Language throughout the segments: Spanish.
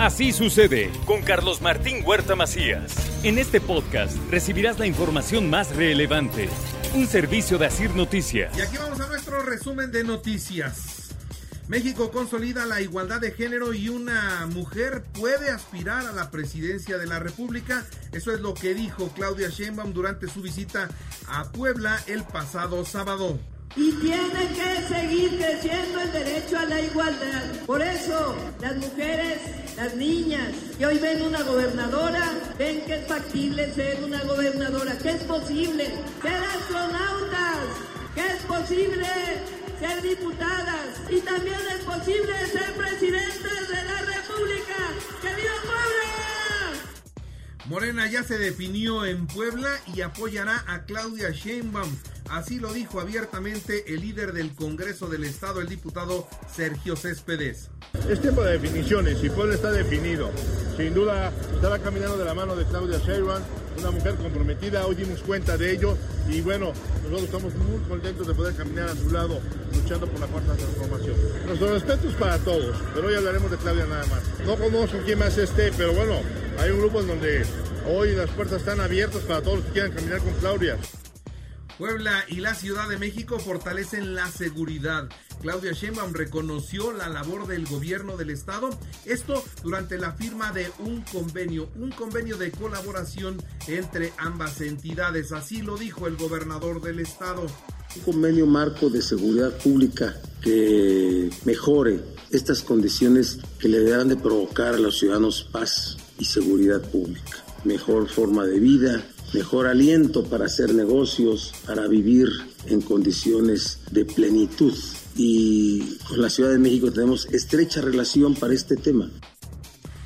Así sucede con Carlos Martín Huerta Macías. En este podcast recibirás la información más relevante. Un servicio de Asir Noticias. Y aquí vamos a nuestro resumen de noticias. México consolida la igualdad de género y una mujer puede aspirar a la presidencia de la República. Eso es lo que dijo Claudia Sheinbaum durante su visita a Puebla el pasado sábado. Y tiene que seguir creciendo el derecho a la igualdad. Por eso, las mujeres, las niñas que hoy ven una gobernadora, ven que es factible ser una gobernadora, que es posible ser astronautas, que es posible ser diputadas y también es posible ser presidentes Morena ya se definió en Puebla y apoyará a Claudia Sheinbaum. Así lo dijo abiertamente el líder del Congreso del Estado, el diputado Sergio Céspedes. Es tiempo de definiciones y Puebla está definido. Sin duda estará caminando de la mano de Claudia Sheinbaum una mujer comprometida, hoy dimos cuenta de ello y bueno, nosotros estamos muy contentos de poder caminar a su lado luchando por la cuarta transformación. Nuestros respetos para todos, pero hoy hablaremos de Claudia nada más. No conozco quién más esté, pero bueno, hay un grupo en donde hoy las puertas están abiertas para todos los que quieran caminar con Claudia. Puebla y la Ciudad de México fortalecen la seguridad. Claudia Sheinbaum reconoció la labor del gobierno del estado, esto durante la firma de un convenio, un convenio de colaboración entre ambas entidades, así lo dijo el gobernador del estado. Un convenio marco de seguridad pública que mejore estas condiciones que le deberán de provocar a los ciudadanos paz y seguridad pública, mejor forma de vida, mejor aliento para hacer negocios, para vivir en condiciones de plenitud. Y con la Ciudad de México tenemos estrecha relación para este tema.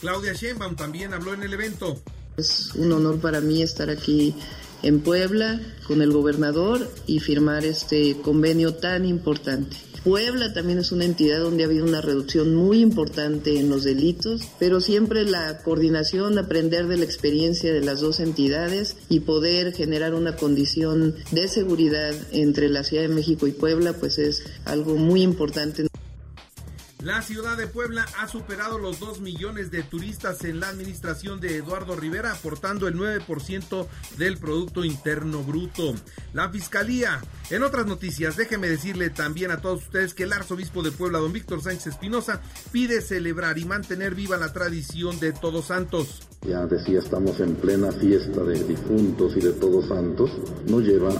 Claudia Sheinbaum también habló en el evento. Es un honor para mí estar aquí en Puebla con el gobernador y firmar este convenio tan importante. Puebla también es una entidad donde ha habido una reducción muy importante en los delitos, pero siempre la coordinación, aprender de la experiencia de las dos entidades y poder generar una condición de seguridad entre la Ciudad de México y Puebla, pues es algo muy importante. La ciudad de Puebla ha superado los 2 millones de turistas en la administración de Eduardo Rivera, aportando el 9% del Producto Interno Bruto. La Fiscalía. En otras noticias, déjeme decirle también a todos ustedes que el arzobispo de Puebla, don Víctor Sánchez Espinosa, pide celebrar y mantener viva la tradición de Todos Santos. Ya decía, estamos en plena fiesta de difuntos y de Todos Santos. Nos lleva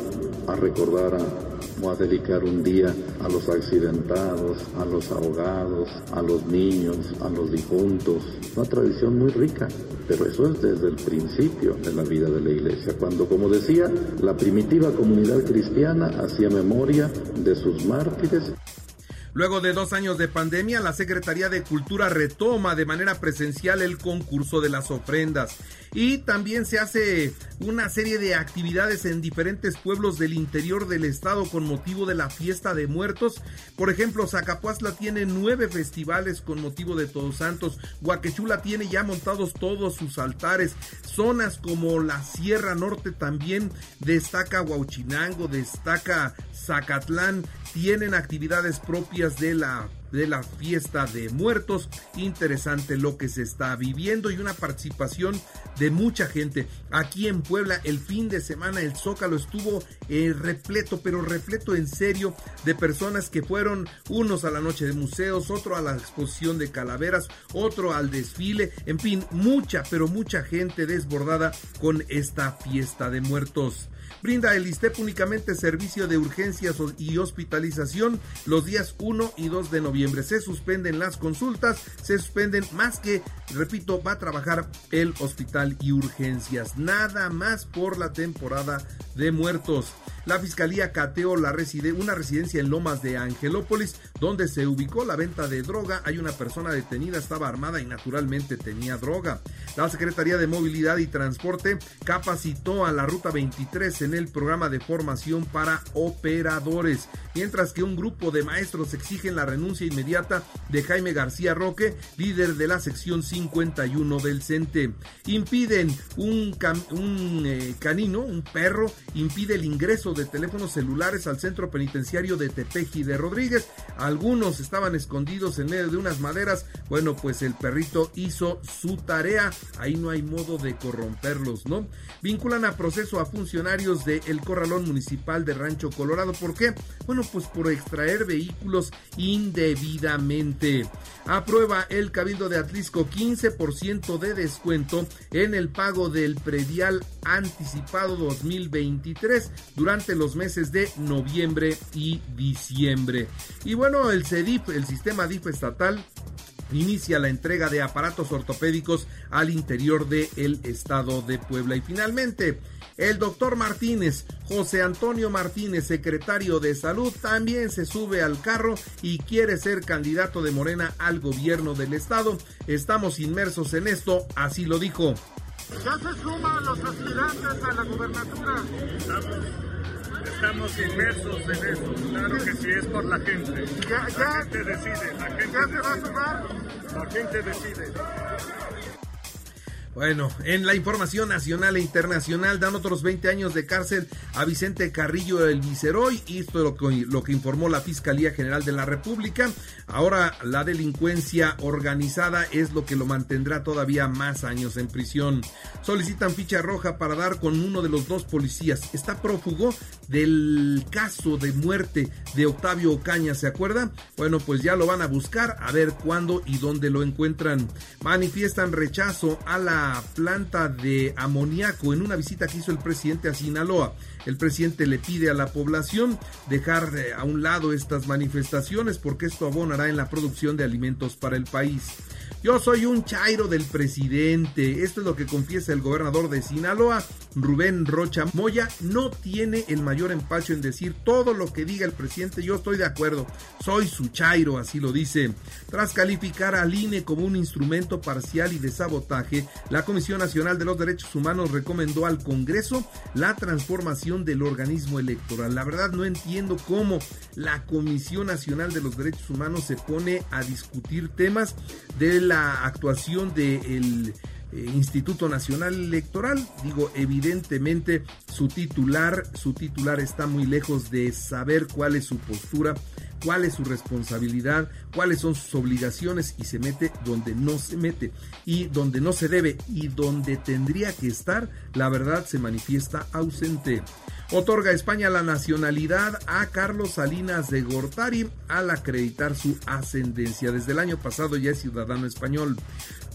a recordar a o a dedicar un día a los accidentados, a los ahogados, a los niños, a los difuntos. Una tradición muy rica, pero eso es desde el principio de la vida de la iglesia, cuando, como decía, la primitiva comunidad cristiana hacía memoria de sus mártires. Luego de dos años de pandemia, la Secretaría de Cultura retoma de manera presencial el concurso de las ofrendas y también se hace una serie de actividades en diferentes pueblos del interior del estado con motivo de la fiesta de muertos. Por ejemplo, Zacapuazla tiene nueve festivales con motivo de Todos Santos. Huaquechula tiene ya montados todos sus altares. Zonas como la Sierra Norte también destaca Huauchinango, destaca Zacatlán, tienen actividades propias de la de la fiesta de muertos. Interesante lo que se está viviendo y una participación de mucha gente. Aquí en Puebla el fin de semana el Zócalo estuvo eh, repleto, pero repleto en serio de personas que fueron unos a la noche de museos, otro a la exposición de calaveras, otro al desfile, en fin, mucha, pero mucha gente desbordada con esta fiesta de muertos. Brinda el ISTEP únicamente servicio de urgencias y hospitalización los días 1 y 2 de noviembre. Se suspenden las consultas, se suspenden más que, repito, va a trabajar el hospital y urgencias. Nada más por la temporada de muertos. La fiscalía cateó la reside una residencia en Lomas de Angelópolis, donde se ubicó la venta de droga. Hay una persona detenida, estaba armada y naturalmente tenía droga. La Secretaría de Movilidad y Transporte capacitó a la Ruta 23 en el programa de formación para operadores, mientras que un grupo de maestros exigen la renuncia inmediata de Jaime García Roque, líder de la sección 51 del CENTE. Impiden un, un eh, canino, un perro, impide el ingreso de teléfonos celulares al centro penitenciario de Tepeji de Rodríguez. Algunos estaban escondidos en medio de unas maderas. Bueno, pues el perrito hizo su tarea ahí no hay modo de corromperlos, ¿no? Vinculan a proceso a funcionarios del Corralón Municipal de Rancho Colorado. ¿Por qué? Bueno, pues por extraer vehículos indebidamente. Aprueba el Cabildo de Atlisco 15% de descuento en el pago del predial anticipado 2023 durante los meses de noviembre y diciembre. Y bueno, el CEDIP, el sistema DIF estatal, inicia la entrega de aparatos ortopédicos al interior del estado de Puebla. Y finalmente, el doctor Martínez, José Antonio Martínez, secretario de Salud, también se sube al carro y quiere ser candidato de Morena al gobierno del estado. Estamos inmersos en esto, así lo dijo. Ya se suman los aspirantes a la gubernatura. Inmersos en eso, claro que sí, es por la gente. Ya, ya, la gente decide, la gente ¿Ya se va a sumar? La gente decide. Bueno, en la información nacional e internacional dan otros 20 años de cárcel a Vicente Carrillo el Viceroy y esto es lo que, lo que informó la Fiscalía General de la República. Ahora la delincuencia organizada es lo que lo mantendrá todavía más años en prisión. Solicitan ficha roja para dar con uno de los dos policías. Está prófugo del caso de muerte de Octavio Ocaña, ¿se acuerda? Bueno, pues ya lo van a buscar a ver cuándo y dónde lo encuentran. Manifiestan rechazo a la planta de amoníaco en una visita que hizo el presidente a Sinaloa. El presidente le pide a la población dejar eh, a un lado estas manifestaciones porque esto abonará en la producción de alimentos para el país. Yo soy un chairo del presidente. Esto es lo que confiesa el gobernador de Sinaloa, Rubén Rocha Moya. No tiene el mayor empacho en decir todo lo que diga el presidente. Yo estoy de acuerdo. Soy su chairo, así lo dice. Tras calificar al INE como un instrumento parcial y de sabotaje, la Comisión Nacional de los Derechos Humanos recomendó al Congreso la transformación del organismo electoral. La verdad no entiendo cómo la Comisión Nacional de los Derechos Humanos se pone a discutir temas de la actuación del eh, Instituto Nacional Electoral. Digo, evidentemente su titular, su titular está muy lejos de saber cuál es su postura, cuál es su responsabilidad, cuáles son sus obligaciones y se mete donde no se mete y donde no se debe y donde tendría que estar, la verdad se manifiesta ausente. Otorga España la nacionalidad a Carlos Salinas de Gortari al acreditar su ascendencia. Desde el año pasado ya es ciudadano español.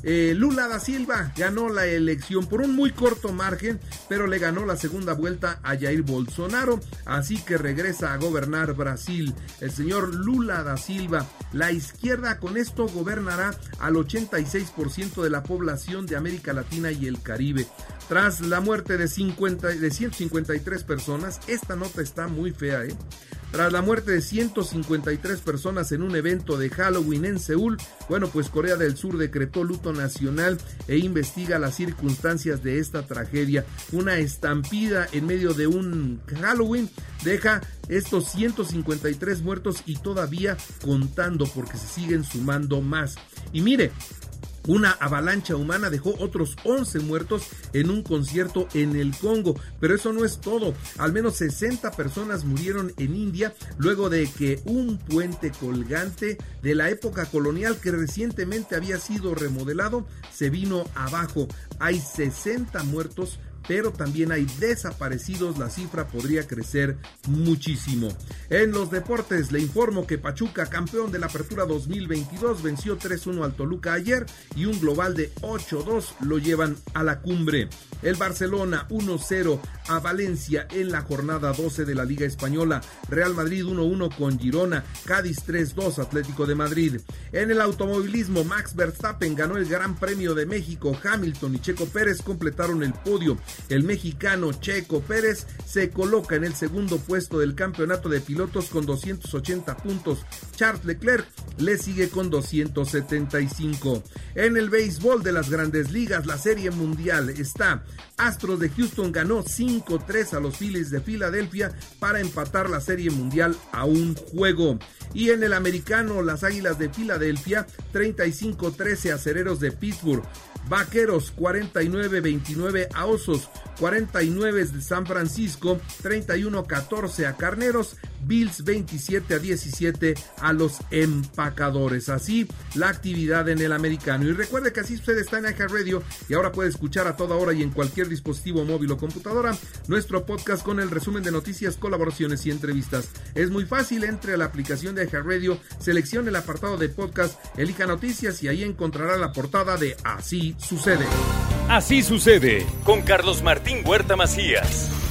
Eh, Lula da Silva ganó la elección por un muy corto margen, pero le ganó la segunda vuelta a Jair Bolsonaro, así que regresa a gobernar Brasil. El señor Lula da Silva, la izquierda con esto gobernará al 86% de la población de América Latina y el Caribe. Tras la muerte de, 50, de 153 personas, esta nota está muy fea, ¿eh? Tras la muerte de 153 personas en un evento de Halloween en Seúl, bueno, pues Corea del Sur decretó luto nacional e investiga las circunstancias de esta tragedia. Una estampida en medio de un Halloween deja estos 153 muertos y todavía contando porque se siguen sumando más. Y mire, una avalancha humana dejó otros 11 muertos en un concierto en el Congo, pero eso no es todo. Al menos 60 personas murieron en India luego de que un puente colgante de la época colonial que recientemente había sido remodelado se vino abajo. Hay 60 muertos pero también hay desaparecidos, la cifra podría crecer muchísimo. En los deportes le informo que Pachuca, campeón de la Apertura 2022, venció 3-1 al Toluca ayer y un global de 8-2 lo llevan a la cumbre. El Barcelona 1-0 a Valencia en la jornada 12 de la Liga Española. Real Madrid 1-1 con Girona, Cádiz 3-2 Atlético de Madrid. En el automovilismo Max Verstappen ganó el Gran Premio de México, Hamilton y Checo Pérez completaron el podio El mexicano Checo Pérez se coloca en el segundo puesto del campeonato de pilotos con 280 puntos. Charles Leclerc le sigue con 275. En el béisbol de las grandes ligas, la serie mundial está. Astros de Houston ganó 5-3 a los Phillies de Filadelfia para empatar la serie mundial a un juego. Y en el americano, las Águilas de Filadelfia 35-13 a Cereros de Pittsburgh. Vaqueros 49-29 a Osos, 49 de San Francisco, 31-14 a Carneros, Bills 27 a 17 a los empacadores. Así la actividad en el americano. Y recuerde que así usted está en Radio y ahora puede escuchar a toda hora y en cualquier dispositivo móvil o computadora nuestro podcast con el resumen de noticias, colaboraciones y entrevistas. Es muy fácil, entre a la aplicación de Radio, seleccione el apartado de podcast, elija noticias y ahí encontrará la portada de Así sucede. Así sucede con Carlos Martín Huerta Macías.